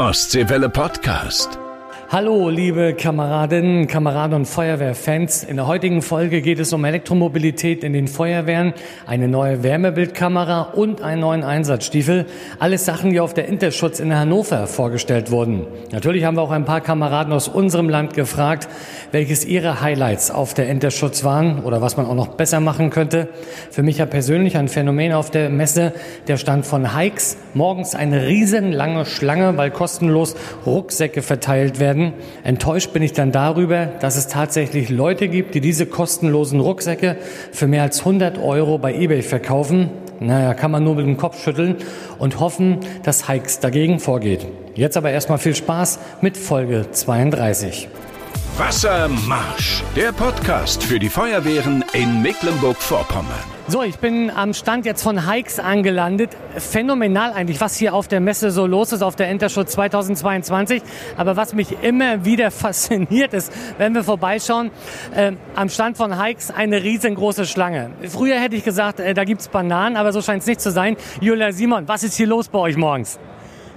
Ostseewelle Podcast. Hallo, liebe Kameradinnen, Kameraden und Feuerwehrfans. In der heutigen Folge geht es um Elektromobilität in den Feuerwehren, eine neue Wärmebildkamera und einen neuen Einsatzstiefel. Alles Sachen, die auf der Interschutz in Hannover vorgestellt wurden. Natürlich haben wir auch ein paar Kameraden aus unserem Land gefragt, welches ihre Highlights auf der Interschutz waren oder was man auch noch besser machen könnte. Für mich ja persönlich ein Phänomen auf der Messe, der Stand von Hikes. Morgens eine riesenlange Schlange, weil kostenlos Rucksäcke verteilt werden werden. Enttäuscht bin ich dann darüber, dass es tatsächlich Leute gibt, die diese kostenlosen Rucksäcke für mehr als 100 Euro bei eBay verkaufen. Naja, kann man nur mit dem Kopf schütteln und hoffen, dass Hikes dagegen vorgeht. Jetzt aber erstmal viel Spaß mit Folge 32. Wassermarsch, der Podcast für die Feuerwehren in Mecklenburg-Vorpommern. So, ich bin am Stand jetzt von Hikes angelandet. Phänomenal eigentlich, was hier auf der Messe so los ist, auf der Interschutz 2022. Aber was mich immer wieder fasziniert ist, wenn wir vorbeischauen, äh, am Stand von Hikes eine riesengroße Schlange. Früher hätte ich gesagt, äh, da gibt's Bananen, aber so scheint es nicht zu sein. Julia Simon, was ist hier los bei euch morgens?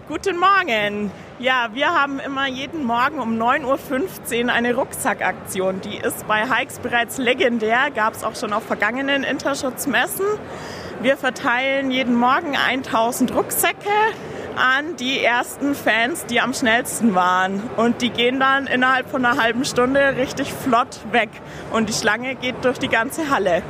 Guten Morgen. Ja, wir haben immer jeden Morgen um 9.15 Uhr eine Rucksackaktion. Die ist bei Hikes bereits legendär, gab es auch schon auf vergangenen Interschutzmessen. Wir verteilen jeden Morgen 1000 Rucksäcke an die ersten Fans, die am schnellsten waren. Und die gehen dann innerhalb von einer halben Stunde richtig flott weg. Und die Schlange geht durch die ganze Halle.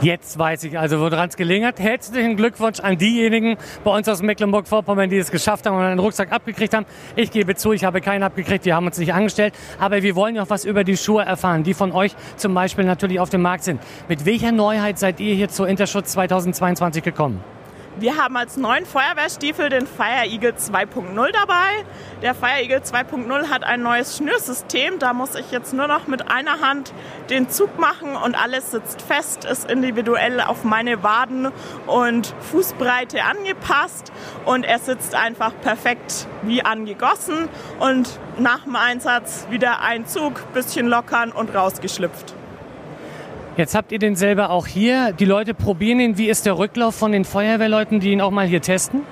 Jetzt weiß ich also, woran es gelegen hat. Herzlichen Glückwunsch an diejenigen bei uns aus Mecklenburg-Vorpommern, die es geschafft haben und einen Rucksack abgekriegt haben. Ich gebe zu, ich habe keinen abgekriegt, wir haben uns nicht angestellt. Aber wir wollen ja auch was über die Schuhe erfahren, die von euch zum Beispiel natürlich auf dem Markt sind. Mit welcher Neuheit seid ihr hier zur Interschutz 2022 gekommen? Wir haben als neuen Feuerwehrstiefel den Fire Eagle 2.0 dabei. Der Fire Eagle 2.0 hat ein neues Schnürsystem. Da muss ich jetzt nur noch mit einer Hand den Zug machen und alles sitzt fest, ist individuell auf meine Waden und Fußbreite angepasst und er sitzt einfach perfekt wie angegossen und nach dem Einsatz wieder ein Zug, bisschen lockern und rausgeschlüpft. Jetzt habt ihr den selber auch hier. Die Leute probieren ihn. Wie ist der Rücklauf von den Feuerwehrleuten, die ihn auch mal hier testen?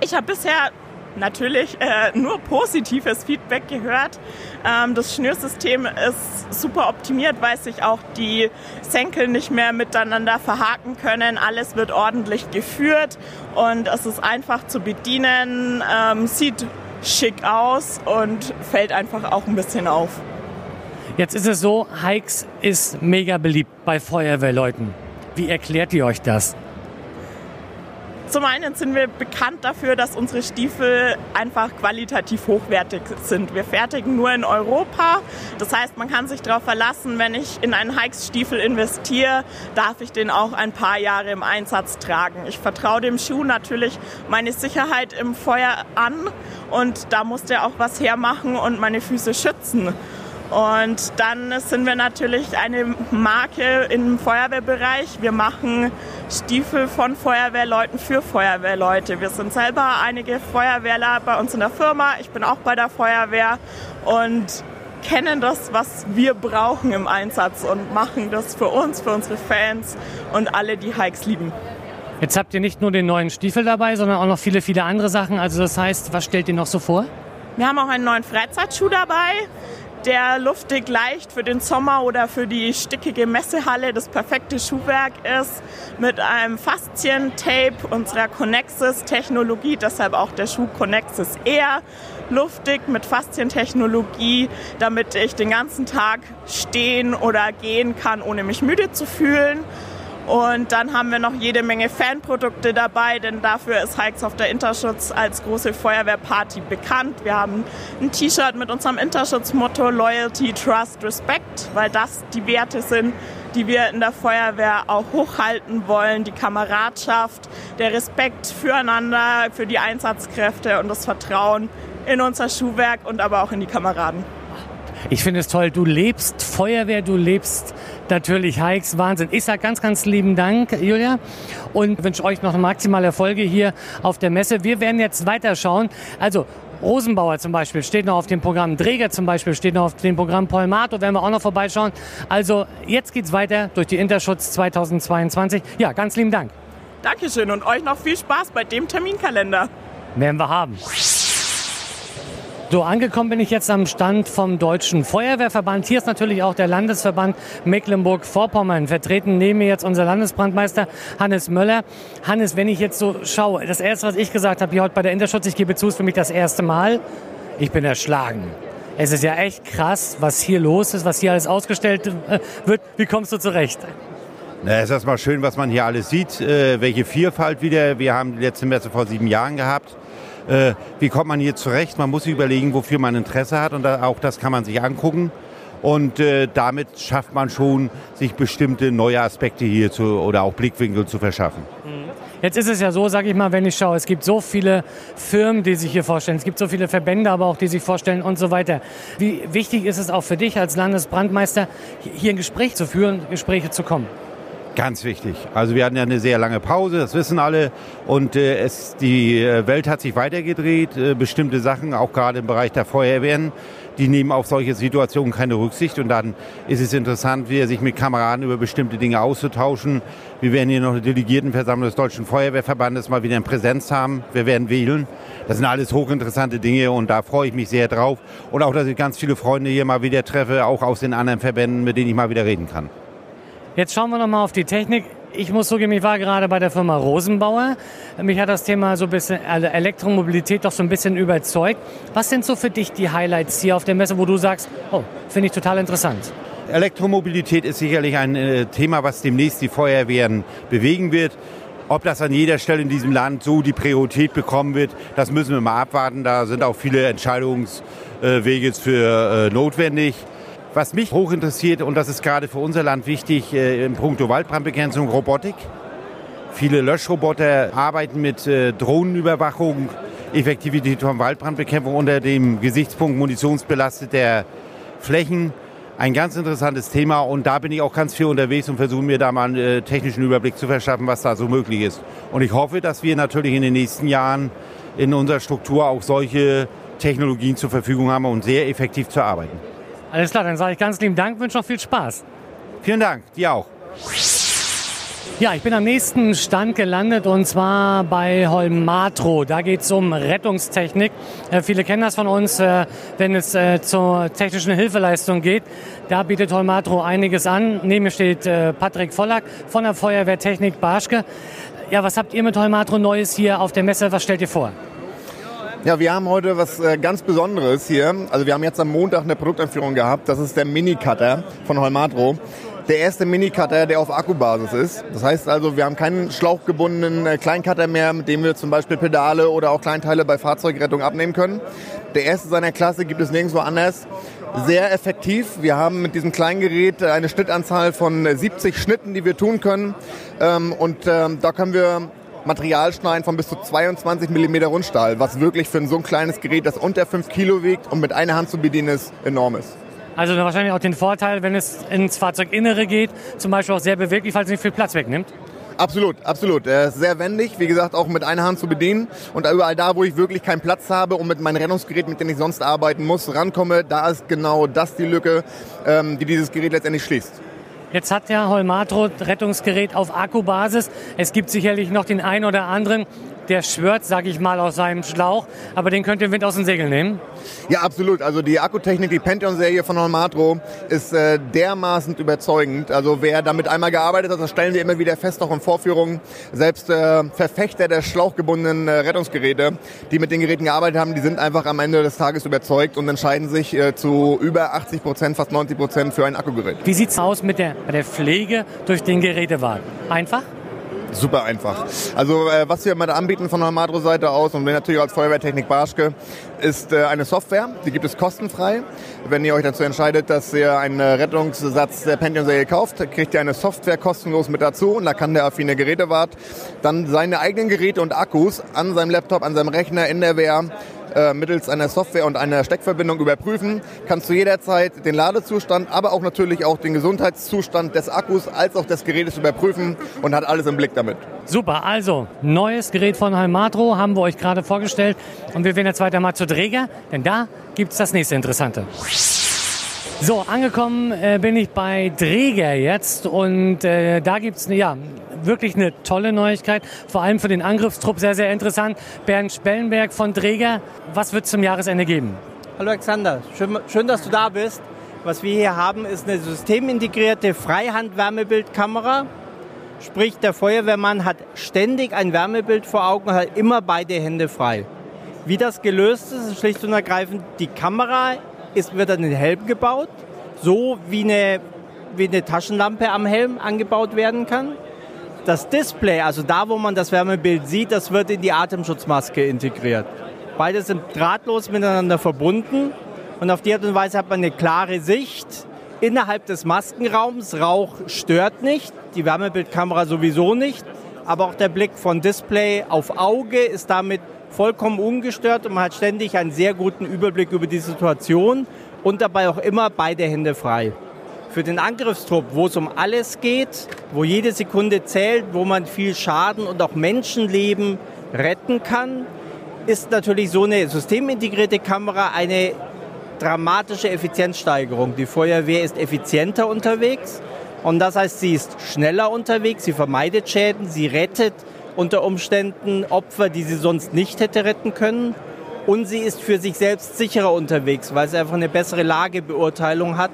Ich habe bisher natürlich äh, nur positives Feedback gehört. Ähm, das Schnürsystem ist super optimiert, weil sich auch die Senkel nicht mehr miteinander verhaken können. Alles wird ordentlich geführt und es ist einfach zu bedienen, ähm, sieht schick aus und fällt einfach auch ein bisschen auf. Jetzt ist es so, Hikes ist mega beliebt bei Feuerwehrleuten. Wie erklärt ihr euch das? Zum einen sind wir bekannt dafür, dass unsere Stiefel einfach qualitativ hochwertig sind. Wir fertigen nur in Europa. Das heißt, man kann sich darauf verlassen, wenn ich in einen Hikes-Stiefel investiere, darf ich den auch ein paar Jahre im Einsatz tragen. Ich vertraue dem Schuh natürlich meine Sicherheit im Feuer an und da muss der auch was hermachen und meine Füße schützen. Und dann sind wir natürlich eine Marke im Feuerwehrbereich. Wir machen Stiefel von Feuerwehrleuten für Feuerwehrleute. Wir sind selber einige Feuerwehrler bei uns in der Firma. Ich bin auch bei der Feuerwehr und kennen das, was wir brauchen im Einsatz und machen das für uns, für unsere Fans und alle, die Hikes lieben. Jetzt habt ihr nicht nur den neuen Stiefel dabei, sondern auch noch viele, viele andere Sachen. Also das heißt, was stellt ihr noch so vor? Wir haben auch einen neuen Freizeitschuh dabei der luftig leicht für den Sommer oder für die stickige Messehalle das perfekte Schuhwerk ist, mit einem Faszientape unserer Connexis-Technologie, deshalb auch der Schuh Connexis Air, luftig mit Faszientechnologie, damit ich den ganzen Tag stehen oder gehen kann, ohne mich müde zu fühlen. Und dann haben wir noch jede Menge Fanprodukte dabei, denn dafür ist Hikes auf der Interschutz als große Feuerwehrparty bekannt. Wir haben ein T-Shirt mit unserem Interschutzmotto Loyalty, Trust, Respect, weil das die Werte sind, die wir in der Feuerwehr auch hochhalten wollen. Die Kameradschaft, der Respekt füreinander, für die Einsatzkräfte und das Vertrauen in unser Schuhwerk und aber auch in die Kameraden. Ich finde es toll, du lebst Feuerwehr, du lebst natürlich Hikes, Wahnsinn. Ich sage ganz, ganz lieben Dank, Julia, und wünsche euch noch maximale Erfolge hier auf der Messe. Wir werden jetzt weiterschauen. Also Rosenbauer zum Beispiel steht noch auf dem Programm, Dräger zum Beispiel steht noch auf dem Programm, Paul Mato werden wir auch noch vorbeischauen. Also jetzt geht's weiter durch die Interschutz 2022. Ja, ganz lieben Dank. Dankeschön und euch noch viel Spaß bei dem Terminkalender. Werden wir haben. So, angekommen bin ich jetzt am Stand vom Deutschen Feuerwehrverband. Hier ist natürlich auch der Landesverband Mecklenburg-Vorpommern vertreten. Neben mir jetzt unser Landesbrandmeister Hannes Möller. Hannes, wenn ich jetzt so schaue, das erste, was ich gesagt habe hier heute bei der Interschutz, ich gebe zu, ist für mich das erste Mal. Ich bin erschlagen. Es ist ja echt krass, was hier los ist, was hier alles ausgestellt äh, wird. Wie kommst du zurecht? Es ist erstmal schön, was man hier alles sieht, äh, welche Vielfalt wieder. Wir haben die letzte Messe vor sieben Jahren gehabt. Äh, wie kommt man hier zurecht? Man muss sich überlegen, wofür man Interesse hat und da, auch das kann man sich angucken. Und äh, damit schafft man schon, sich bestimmte neue Aspekte hier zu, oder auch Blickwinkel zu verschaffen. Jetzt ist es ja so, sage ich mal, wenn ich schaue, es gibt so viele Firmen, die sich hier vorstellen, es gibt so viele Verbände, aber auch die sich vorstellen und so weiter. Wie wichtig ist es auch für dich als Landesbrandmeister, hier ein Gespräch zu führen, Gespräche zu kommen? Ganz wichtig. Also wir hatten ja eine sehr lange Pause, das wissen alle. Und äh, es, die äh, Welt hat sich weitergedreht. Äh, bestimmte Sachen, auch gerade im Bereich der Feuerwehren, die nehmen auf solche Situationen keine Rücksicht. Und dann ist es interessant, wieder sich mit Kameraden über bestimmte Dinge auszutauschen. Wir werden hier noch eine Delegiertenversammlung des Deutschen Feuerwehrverbandes mal wieder in Präsenz haben. Wir werden wählen. Das sind alles hochinteressante Dinge und da freue ich mich sehr drauf. Und auch, dass ich ganz viele Freunde hier mal wieder treffe, auch aus den anderen Verbänden, mit denen ich mal wieder reden kann. Jetzt schauen wir noch mal auf die Technik. Ich muss zugeben, ich war gerade bei der Firma Rosenbauer. Mich hat das Thema so ein bisschen Elektromobilität doch so ein bisschen überzeugt. Was sind so für dich die Highlights hier auf der Messe, wo du sagst, oh, finde ich total interessant? Elektromobilität ist sicherlich ein äh, Thema, was demnächst die Feuerwehren bewegen wird. Ob das an jeder Stelle in diesem Land so die Priorität bekommen wird, das müssen wir mal abwarten. Da sind auch viele Entscheidungswege für äh, notwendig. Was mich hoch interessiert, und das ist gerade für unser Land wichtig, äh, im Punkto Waldbrandbekämpfung, Robotik. Viele Löschroboter arbeiten mit äh, Drohnenüberwachung, Effektivität von Waldbrandbekämpfung unter dem Gesichtspunkt munitionsbelasteter Flächen. Ein ganz interessantes Thema und da bin ich auch ganz viel unterwegs und versuche mir da mal einen äh, technischen Überblick zu verschaffen, was da so möglich ist. Und ich hoffe, dass wir natürlich in den nächsten Jahren in unserer Struktur auch solche Technologien zur Verfügung haben, um sehr effektiv zu arbeiten. Alles klar, dann sage ich ganz lieben Dank, wünsche noch viel Spaß. Vielen Dank, dir auch. Ja, ich bin am nächsten Stand gelandet und zwar bei Holmatro. Da geht es um Rettungstechnik. Äh, viele kennen das von uns, äh, wenn es äh, zur technischen Hilfeleistung geht. Da bietet Holmatro einiges an. Neben mir steht äh, Patrick Vollack von der Feuerwehrtechnik Barschke. Ja, was habt ihr mit Holmatro Neues hier auf der Messe? Was stellt ihr vor? Ja, wir haben heute was äh, ganz Besonderes hier. Also wir haben jetzt am Montag eine Produkteinführung gehabt. Das ist der Mini-Cutter von Holmatro. Der erste Mini-Cutter, der auf Akkubasis ist. Das heißt also, wir haben keinen schlauchgebundenen äh, Kleincutter mehr, mit dem wir zum Beispiel Pedale oder auch Kleinteile bei Fahrzeugrettung abnehmen können. Der erste seiner Klasse gibt es nirgendwo anders. Sehr effektiv. Wir haben mit diesem kleinen Gerät eine Schnittanzahl von 70 Schnitten, die wir tun können. Ähm, und ähm, da können wir Materialschneiden von bis zu 22 mm Rundstahl, was wirklich für so ein kleines Gerät, das unter 5 Kilo wiegt und mit einer Hand zu bedienen ist, enorm ist. Also wahrscheinlich auch den Vorteil, wenn es ins Fahrzeuginnere geht, zum Beispiel auch sehr beweglich, weil es nicht viel Platz wegnimmt. Absolut, absolut. Er ist sehr wendig, wie gesagt, auch mit einer Hand zu bedienen. Und überall da, wo ich wirklich keinen Platz habe und mit meinem Rettungsgerät, mit dem ich sonst arbeiten muss, rankomme, da ist genau das die Lücke, ähm, die dieses Gerät letztendlich schließt. Jetzt hat ja Holmatro Rettungsgerät auf Akkubasis. Es gibt sicherlich noch den einen oder anderen, der schwört, sage ich mal, aus seinem Schlauch, aber den könnt ihr Wind aus den Segeln nehmen. Ja, absolut. Also die Akkutechnik, die Pantheon-Serie von Holmatro ist äh, dermaßen überzeugend. Also wer damit einmal gearbeitet hat, das stellen wir immer wieder fest, auch in Vorführungen. Selbst äh, Verfechter der schlauchgebundenen äh, Rettungsgeräte, die mit den Geräten gearbeitet haben, die sind einfach am Ende des Tages überzeugt und entscheiden sich äh, zu über 80 Prozent, fast 90 Prozent für ein Akkugerät. Wie sieht's aus mit der, der Pflege durch den Gerätewagen? Einfach? Super einfach. Also äh, was wir mal anbieten von der Madro-Seite aus und natürlich als Feuerwehrtechnik Barschke, ist äh, eine Software, die gibt es kostenfrei. Wenn ihr euch dazu entscheidet, dass ihr einen Rettungssatz der Pentium-Serie kauft, kriegt ihr eine Software kostenlos mit dazu und da kann der affine Gerätewart dann seine eigenen Geräte und Akkus an seinem Laptop, an seinem Rechner in der Wehr äh, mittels einer Software und einer Steckverbindung überprüfen. Kannst du jederzeit den Ladezustand, aber auch natürlich auch den Gesundheitszustand des Akkus als auch des Gerätes überprüfen und hat alles im Blick damit. Super, also neues Gerät von Halmatro haben wir euch gerade vorgestellt und wir werden jetzt weiter mal zu Träger, denn da gibt es das nächste Interessante. So, angekommen äh, bin ich bei Träger jetzt und äh, da gibt es ja, wirklich eine tolle Neuigkeit, vor allem für den Angriffstrupp sehr, sehr interessant. Bernd Spellenberg von Träger, was wird zum Jahresende geben? Hallo Alexander, schön, schön, dass du da bist. Was wir hier haben, ist eine systemintegrierte Freihand-Wärmebildkamera. Sprich, der Feuerwehrmann hat ständig ein Wärmebild vor Augen und hat immer beide Hände frei. Wie das gelöst ist, ist schlicht und ergreifend, die Kamera ist, wird an den Helm gebaut, so wie eine, wie eine Taschenlampe am Helm angebaut werden kann. Das Display, also da, wo man das Wärmebild sieht, das wird in die Atemschutzmaske integriert. Beide sind drahtlos miteinander verbunden und auf die Art und Weise hat man eine klare Sicht innerhalb des Maskenraums. Rauch stört nicht, die Wärmebildkamera sowieso nicht, aber auch der Blick von Display auf Auge ist damit vollkommen ungestört und man hat ständig einen sehr guten Überblick über die Situation und dabei auch immer beide Hände frei. Für den Angriffstrupp, wo es um alles geht, wo jede Sekunde zählt, wo man viel Schaden und auch Menschenleben retten kann, ist natürlich so eine systemintegrierte Kamera eine dramatische Effizienzsteigerung. Die Feuerwehr ist effizienter unterwegs und das heißt, sie ist schneller unterwegs, sie vermeidet Schäden, sie rettet unter Umständen Opfer, die sie sonst nicht hätte retten können. Und sie ist für sich selbst sicherer unterwegs, weil sie einfach eine bessere Lagebeurteilung hat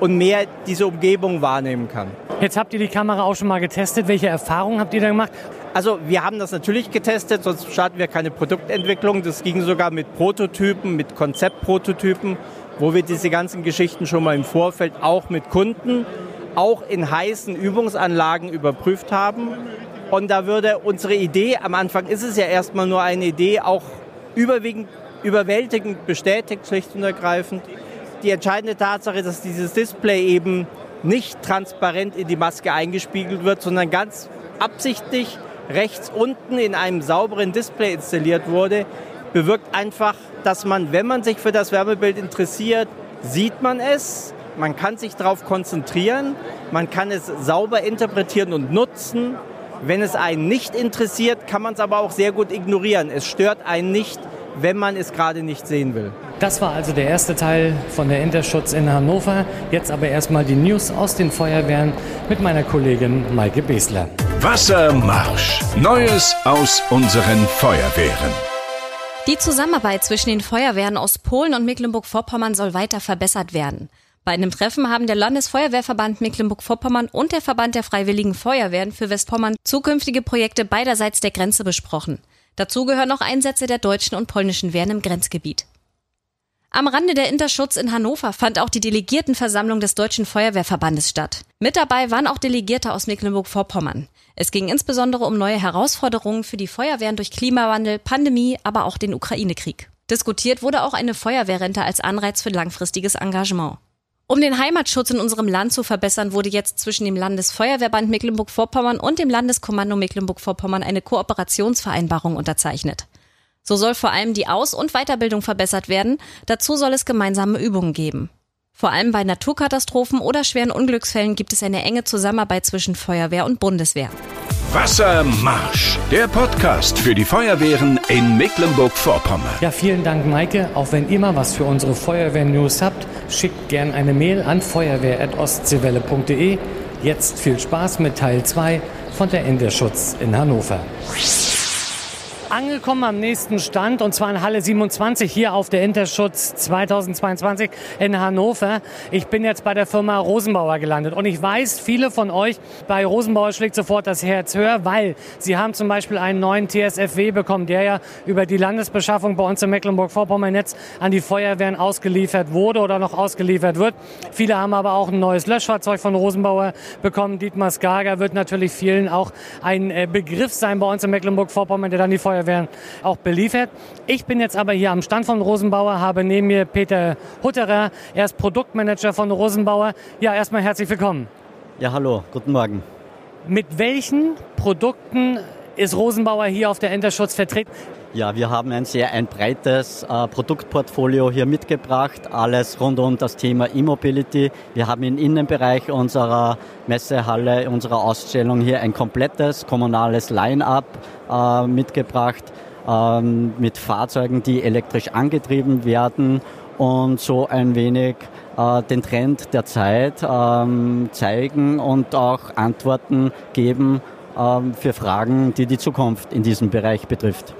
und mehr diese Umgebung wahrnehmen kann. Jetzt habt ihr die Kamera auch schon mal getestet. Welche Erfahrungen habt ihr da gemacht? Also wir haben das natürlich getestet, sonst starten wir keine Produktentwicklung. Das ging sogar mit Prototypen, mit Konzeptprototypen, wo wir diese ganzen Geschichten schon mal im Vorfeld auch mit Kunden, auch in heißen Übungsanlagen überprüft haben. Und da würde unsere Idee, am Anfang ist es ja erstmal nur eine Idee, auch überwiegend überwältigend bestätigt, schlicht und ergreifend. Die entscheidende Tatsache, dass dieses Display eben nicht transparent in die Maske eingespiegelt wird, sondern ganz absichtlich rechts unten in einem sauberen Display installiert wurde, bewirkt einfach, dass man, wenn man sich für das Wärmebild interessiert, sieht man es, man kann sich darauf konzentrieren, man kann es sauber interpretieren und nutzen wenn es einen nicht interessiert, kann man es aber auch sehr gut ignorieren. Es stört einen nicht, wenn man es gerade nicht sehen will. Das war also der erste Teil von der Interschutz in Hannover. Jetzt aber erstmal die News aus den Feuerwehren mit meiner Kollegin Maike Besler. Wassermarsch. Neues aus unseren Feuerwehren. Die Zusammenarbeit zwischen den Feuerwehren aus Polen und Mecklenburg-Vorpommern soll weiter verbessert werden. Bei einem Treffen haben der Landesfeuerwehrverband Mecklenburg-Vorpommern und der Verband der Freiwilligen Feuerwehren für Westpommern zukünftige Projekte beiderseits der Grenze besprochen. Dazu gehören auch Einsätze der deutschen und polnischen Wehren im Grenzgebiet. Am Rande der Interschutz in Hannover fand auch die Delegiertenversammlung des Deutschen Feuerwehrverbandes statt. Mit dabei waren auch Delegierte aus Mecklenburg-Vorpommern. Es ging insbesondere um neue Herausforderungen für die Feuerwehren durch Klimawandel, Pandemie, aber auch den Ukraine-Krieg. Diskutiert wurde auch eine Feuerwehrrente als Anreiz für langfristiges Engagement. Um den Heimatschutz in unserem Land zu verbessern, wurde jetzt zwischen dem Landesfeuerwehrband Mecklenburg-Vorpommern und dem Landeskommando Mecklenburg-Vorpommern eine Kooperationsvereinbarung unterzeichnet. So soll vor allem die Aus- und Weiterbildung verbessert werden. Dazu soll es gemeinsame Übungen geben. Vor allem bei Naturkatastrophen oder schweren Unglücksfällen gibt es eine enge Zusammenarbeit zwischen Feuerwehr und Bundeswehr. Wassermarsch, der Podcast für die Feuerwehren in Mecklenburg-Vorpommern. Ja, vielen Dank, Maike. Auch wenn ihr mal was für unsere Feuerwehr-News habt, schickt gern eine Mail an feuerwehr.ostseewelle.de. Jetzt viel Spaß mit Teil 2 von der Enderschutz in Hannover angekommen am nächsten Stand und zwar in Halle 27 hier auf der Interschutz 2022 in Hannover. Ich bin jetzt bei der Firma Rosenbauer gelandet und ich weiß, viele von euch bei Rosenbauer schlägt sofort das Herz höher, weil sie haben zum Beispiel einen neuen TSFW bekommen, der ja über die Landesbeschaffung bei uns in Mecklenburg-Vorpommern jetzt an die Feuerwehren ausgeliefert wurde oder noch ausgeliefert wird. Viele haben aber auch ein neues Löschfahrzeug von Rosenbauer bekommen. Dietmar Skager wird natürlich vielen auch ein äh, Begriff sein bei uns in Mecklenburg-Vorpommern, der dann die Feuerwehr werden auch beliefert. Ich bin jetzt aber hier am Stand von Rosenbauer, habe neben mir Peter Hutterer, er ist Produktmanager von Rosenbauer. Ja, erstmal herzlich willkommen. Ja, hallo, guten Morgen. Mit welchen Produkten ist Rosenbauer hier auf der Enterschutz vertreten? Ja, wir haben ein sehr ein breites äh, Produktportfolio hier mitgebracht, alles rund um das Thema E-Mobility. Wir haben im Innenbereich unserer Messehalle, unserer Ausstellung hier ein komplettes kommunales Line-up äh, mitgebracht ähm, mit Fahrzeugen, die elektrisch angetrieben werden und so ein wenig äh, den Trend der Zeit ähm, zeigen und auch Antworten geben ähm, für Fragen, die die Zukunft in diesem Bereich betrifft.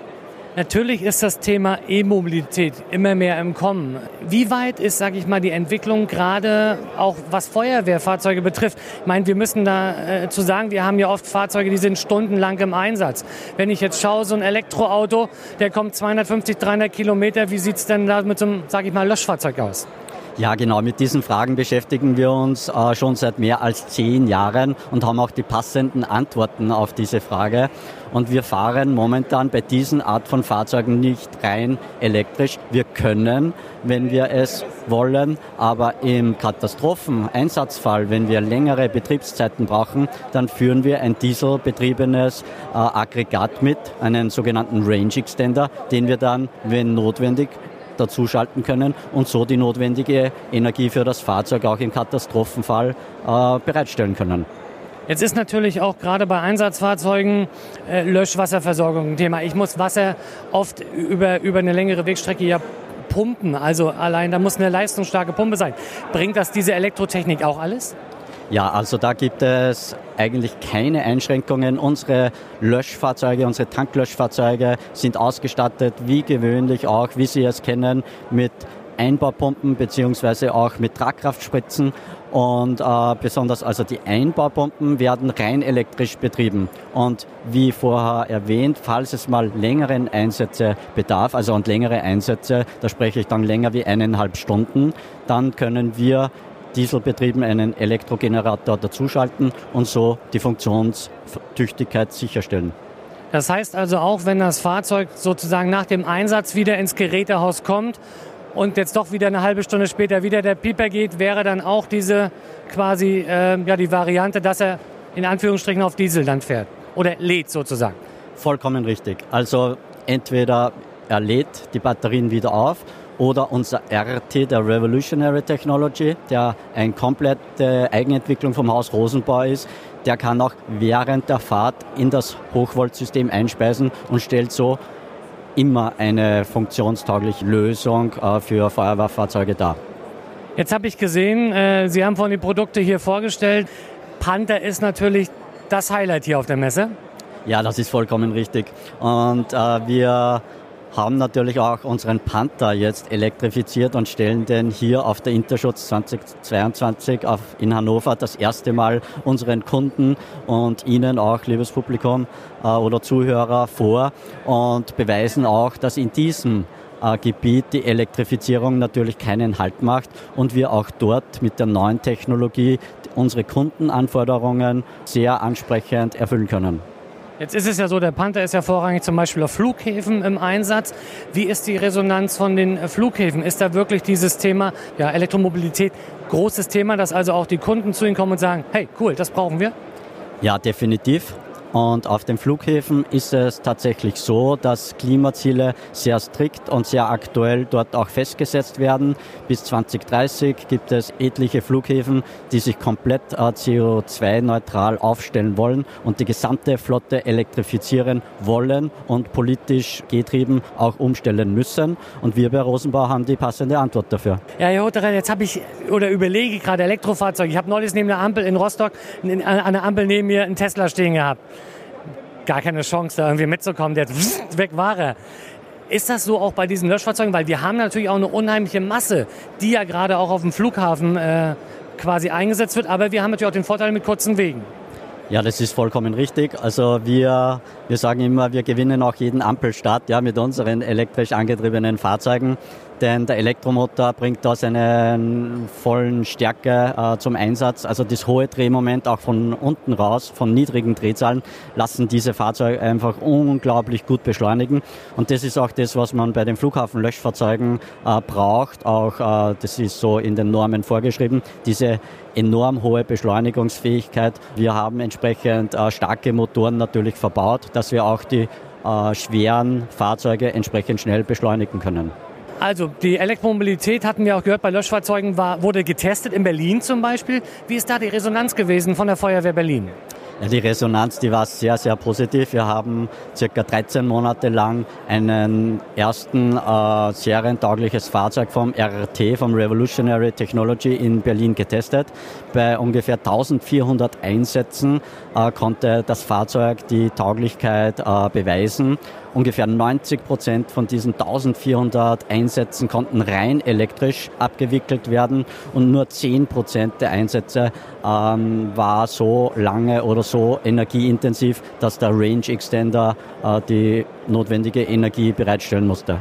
Natürlich ist das Thema E-Mobilität immer mehr im Kommen. Wie weit ist, sage ich mal, die Entwicklung gerade auch was Feuerwehrfahrzeuge betrifft? Ich meine, wir müssen da äh, zu sagen, wir haben ja oft Fahrzeuge, die sind stundenlang im Einsatz. Wenn ich jetzt schaue, so ein Elektroauto, der kommt 250, 300 Kilometer, wie sieht's denn da mit so einem, sage ich mal, Löschfahrzeug aus? Ja, genau. Mit diesen Fragen beschäftigen wir uns äh, schon seit mehr als zehn Jahren und haben auch die passenden Antworten auf diese Frage. Und wir fahren momentan bei diesen Art von Fahrzeugen nicht rein elektrisch. Wir können, wenn wir es wollen, aber im Katastropheneinsatzfall, wenn wir längere Betriebszeiten brauchen, dann führen wir ein dieselbetriebenes äh, Aggregat mit, einen sogenannten Range Extender, den wir dann, wenn notwendig, dazuschalten können und so die notwendige Energie für das Fahrzeug auch im Katastrophenfall äh, bereitstellen können. Jetzt ist natürlich auch gerade bei Einsatzfahrzeugen äh, Löschwasserversorgung ein Thema. Ich muss Wasser oft über, über eine längere Wegstrecke ja pumpen. Also allein da muss eine leistungsstarke Pumpe sein. Bringt das diese Elektrotechnik auch alles? Ja, also da gibt es eigentlich keine Einschränkungen. Unsere Löschfahrzeuge, unsere Tanklöschfahrzeuge sind ausgestattet wie gewöhnlich auch, wie Sie es kennen, mit Einbaupumpen beziehungsweise auch mit Tragkraftspritzen und äh, besonders also die Einbaupumpen werden rein elektrisch betrieben. Und wie vorher erwähnt, falls es mal längeren Einsätze bedarf, also und längere Einsätze, da spreche ich dann länger wie eineinhalb Stunden, dann können wir Dieselbetrieben einen Elektrogenerator dazuschalten und so die Funktionstüchtigkeit sicherstellen. Das heißt also auch, wenn das Fahrzeug sozusagen nach dem Einsatz wieder ins Gerätehaus kommt und jetzt doch wieder eine halbe Stunde später wieder der Pieper geht, wäre dann auch diese quasi äh, ja, die Variante, dass er in Anführungsstrichen auf Diesel dann fährt oder lädt sozusagen. Vollkommen richtig. Also entweder er lädt die Batterien wieder auf oder unser RT, der Revolutionary Technology, der eine komplette Eigenentwicklung vom Haus Rosenbau ist. Der kann auch während der Fahrt in das Hochvoltsystem einspeisen und stellt so immer eine funktionstaugliche Lösung äh, für Feuerwehrfahrzeuge dar. Jetzt habe ich gesehen, äh, Sie haben vorhin die Produkte hier vorgestellt. Panther ist natürlich das Highlight hier auf der Messe. Ja, das ist vollkommen richtig. Und äh, wir haben natürlich auch unseren Panther jetzt elektrifiziert und stellen den hier auf der Interschutz 2022 auf, in Hannover das erste Mal unseren Kunden und Ihnen auch, liebes Publikum äh, oder Zuhörer, vor und beweisen auch, dass in diesem äh, Gebiet die Elektrifizierung natürlich keinen Halt macht und wir auch dort mit der neuen Technologie unsere Kundenanforderungen sehr ansprechend erfüllen können. Jetzt ist es ja so, der Panther ist ja vorrangig zum Beispiel auf Flughäfen im Einsatz. Wie ist die Resonanz von den Flughäfen? Ist da wirklich dieses Thema ja, Elektromobilität großes Thema, dass also auch die Kunden zu Ihnen kommen und sagen, hey, cool, das brauchen wir? Ja, definitiv. Und auf den Flughäfen ist es tatsächlich so, dass Klimaziele sehr strikt und sehr aktuell dort auch festgesetzt werden. Bis 2030 gibt es etliche Flughäfen, die sich komplett äh, CO2-neutral aufstellen wollen und die gesamte Flotte elektrifizieren wollen und politisch getrieben auch umstellen müssen. Und wir bei Rosenbau haben die passende Antwort dafür. Ja, Herr Hotterer, jetzt habe ich oder überlege gerade Elektrofahrzeuge. Ich habe neulich neben der Ampel in Rostock an der Ampel neben mir einen Tesla stehen gehabt gar keine Chance, da irgendwie mitzukommen. Der weg war er. Ist das so auch bei diesen Löschfahrzeugen? Weil wir haben natürlich auch eine unheimliche Masse, die ja gerade auch auf dem Flughafen äh, quasi eingesetzt wird. Aber wir haben natürlich auch den Vorteil mit kurzen Wegen. Ja, das ist vollkommen richtig. Also wir, wir sagen immer, wir gewinnen auch jeden Ampelstart ja, mit unseren elektrisch angetriebenen Fahrzeugen denn der Elektromotor bringt da seine vollen Stärke äh, zum Einsatz. Also das hohe Drehmoment auch von unten raus, von niedrigen Drehzahlen, lassen diese Fahrzeuge einfach unglaublich gut beschleunigen. Und das ist auch das, was man bei den Flughafenlöschfahrzeugen äh, braucht. Auch äh, das ist so in den Normen vorgeschrieben. Diese enorm hohe Beschleunigungsfähigkeit. Wir haben entsprechend äh, starke Motoren natürlich verbaut, dass wir auch die äh, schweren Fahrzeuge entsprechend schnell beschleunigen können. Also die Elektromobilität hatten wir auch gehört bei Löschfahrzeugen war, wurde getestet in Berlin zum Beispiel. Wie ist da die Resonanz gewesen von der Feuerwehr Berlin? Ja, die Resonanz, die war sehr, sehr positiv. Wir haben circa 13 Monate lang einen ersten äh, serientaugliches Fahrzeug vom RRT, vom Revolutionary Technology in Berlin getestet. Bei ungefähr 1400 Einsätzen äh, konnte das Fahrzeug die Tauglichkeit äh, beweisen ungefähr 90 Prozent von diesen 1400 Einsätzen konnten rein elektrisch abgewickelt werden und nur 10 Prozent der Einsätze ähm, war so lange oder so energieintensiv, dass der Range Extender äh, die notwendige Energie bereitstellen musste.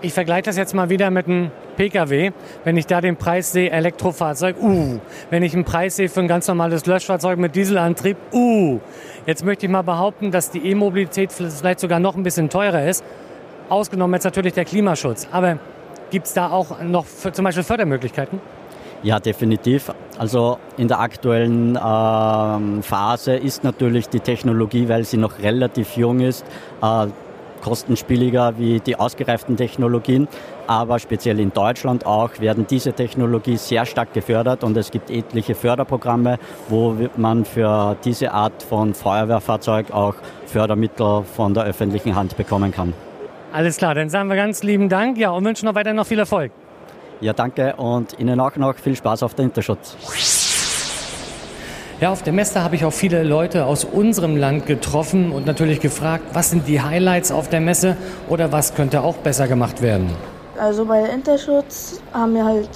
Ich vergleiche das jetzt mal wieder mit einem Pkw. Wenn ich da den Preis sehe, Elektrofahrzeug, uh. Wenn ich einen Preis sehe für ein ganz normales Löschfahrzeug mit Dieselantrieb, uh. Jetzt möchte ich mal behaupten, dass die E-Mobilität vielleicht sogar noch ein bisschen teurer ist. Ausgenommen jetzt natürlich der Klimaschutz. Aber gibt es da auch noch für, zum Beispiel Fördermöglichkeiten? Ja, definitiv. Also in der aktuellen äh, Phase ist natürlich die Technologie, weil sie noch relativ jung ist, äh, kostenspieliger wie die ausgereiften Technologien. Aber speziell in Deutschland auch werden diese Technologie sehr stark gefördert und es gibt etliche Förderprogramme, wo man für diese Art von Feuerwehrfahrzeug auch Fördermittel von der öffentlichen Hand bekommen kann. Alles klar, dann sagen wir ganz lieben Dank ja, und wünschen noch weiter noch viel Erfolg. Ja, danke und Ihnen auch noch viel Spaß auf der Interschutz. Ja, auf der Messe habe ich auch viele Leute aus unserem Land getroffen und natürlich gefragt, was sind die Highlights auf der Messe oder was könnte auch besser gemacht werden. Also bei der Interschutz haben mir halt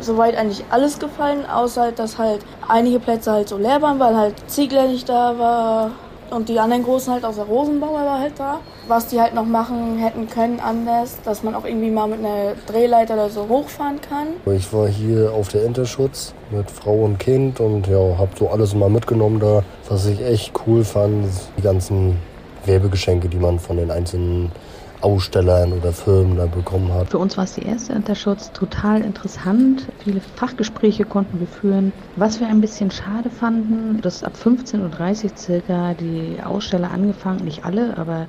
soweit eigentlich alles gefallen, außer halt, dass halt einige Plätze halt so leer waren, weil halt Ziegler nicht da war und die anderen Großen halt aus der Rosenbauer war halt da. Was die halt noch machen hätten können anders, dass man auch irgendwie mal mit einer Drehleiter oder so hochfahren kann. Ich war hier auf der Interschutz mit Frau und Kind und ja, hab so alles mal mitgenommen da. Was ich echt cool fand, die ganzen Werbegeschenke, die man von den einzelnen Ausstellern oder Firmen da bekommen hat. Für uns war es die erste Interschutz, total interessant. Viele Fachgespräche konnten wir führen. Was wir ein bisschen schade fanden, dass ab 15.30 Uhr circa die Aussteller angefangen, nicht alle, aber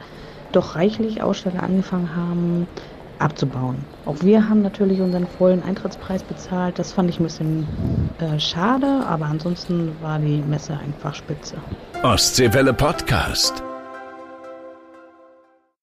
doch reichlich Aussteller angefangen haben, abzubauen. Auch wir haben natürlich unseren vollen Eintrittspreis bezahlt. Das fand ich ein bisschen äh, schade, aber ansonsten war die Messe einfach spitze. Ostseewelle Podcast.